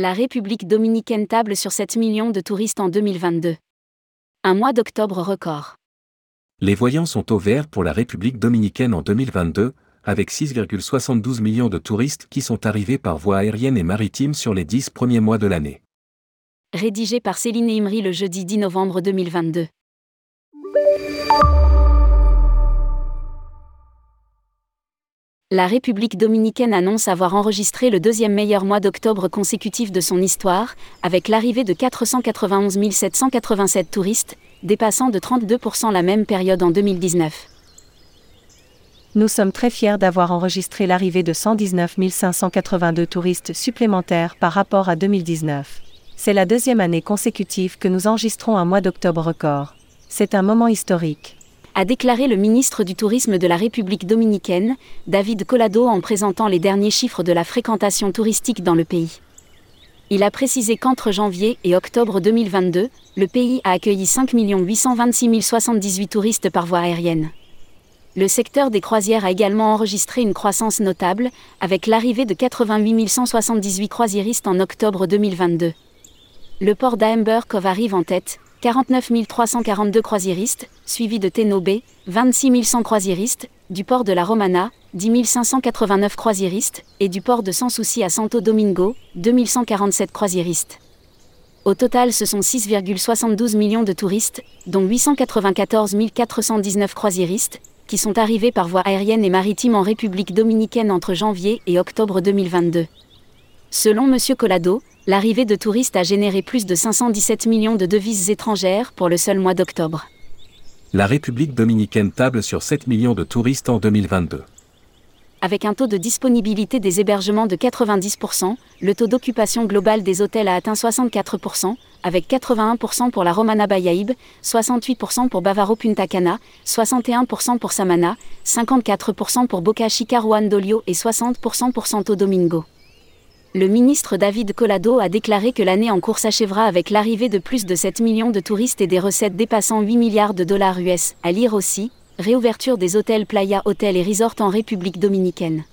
La République dominicaine table sur 7 millions de touristes en 2022. Un mois d'octobre record. Les voyants sont au vert pour la République dominicaine en 2022, avec 6,72 millions de touristes qui sont arrivés par voie aérienne et maritime sur les 10 premiers mois de l'année. Rédigé par Céline Imri le jeudi 10 novembre 2022. La République dominicaine annonce avoir enregistré le deuxième meilleur mois d'octobre consécutif de son histoire, avec l'arrivée de 491 787 touristes, dépassant de 32% la même période en 2019. Nous sommes très fiers d'avoir enregistré l'arrivée de 119 582 touristes supplémentaires par rapport à 2019. C'est la deuxième année consécutive que nous enregistrons un mois d'octobre record. C'est un moment historique a déclaré le ministre du Tourisme de la République dominicaine, David Collado en présentant les derniers chiffres de la fréquentation touristique dans le pays. Il a précisé qu'entre janvier et octobre 2022, le pays a accueilli 5 826 078 touristes par voie aérienne. Le secteur des croisières a également enregistré une croissance notable, avec l'arrivée de 88 178 croisiéristes en octobre 2022. Le port d'Amber Cove arrive en tête, 49 342 croisiéristes, suivi de Ténobé, 26 100 croisiéristes, du port de la Romana, 10 589 croisiéristes, et du port de Sans Souci à Santo Domingo, 2147 croisiéristes. Au total, ce sont 6,72 millions de touristes, dont 894 419 croisiéristes, qui sont arrivés par voie aérienne et maritime en République dominicaine entre janvier et octobre 2022. Selon M. Collado, l'arrivée de touristes a généré plus de 517 millions de devises étrangères pour le seul mois d'octobre. La République dominicaine table sur 7 millions de touristes en 2022. Avec un taux de disponibilité des hébergements de 90%, le taux d'occupation global des hôtels a atteint 64%, avec 81% pour la Romana Bayaïb, 68% pour Bavaro Punta Cana, 61% pour Samana, 54% pour Boca Chica Dolio et 60% pour Santo Domingo. Le ministre David Collado a déclaré que l'année en cours s'achèvera avec l'arrivée de plus de 7 millions de touristes et des recettes dépassant 8 milliards de dollars US. À lire aussi, réouverture des hôtels Playa Hôtel et Resort en République dominicaine.